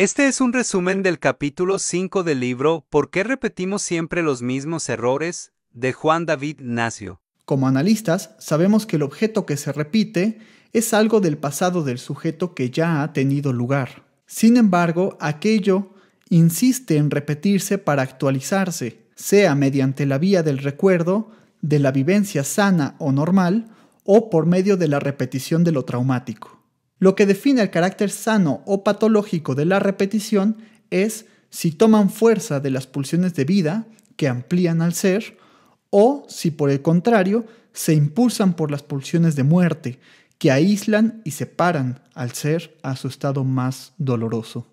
Este es un resumen del capítulo 5 del libro ¿Por qué repetimos siempre los mismos errores? de Juan David Nacio. Como analistas, sabemos que el objeto que se repite es algo del pasado del sujeto que ya ha tenido lugar. Sin embargo, aquello insiste en repetirse para actualizarse, sea mediante la vía del recuerdo, de la vivencia sana o normal, o por medio de la repetición de lo traumático. Lo que define el carácter sano o patológico de la repetición es si toman fuerza de las pulsiones de vida que amplían al ser o si por el contrario se impulsan por las pulsiones de muerte que aíslan y separan al ser a su estado más doloroso.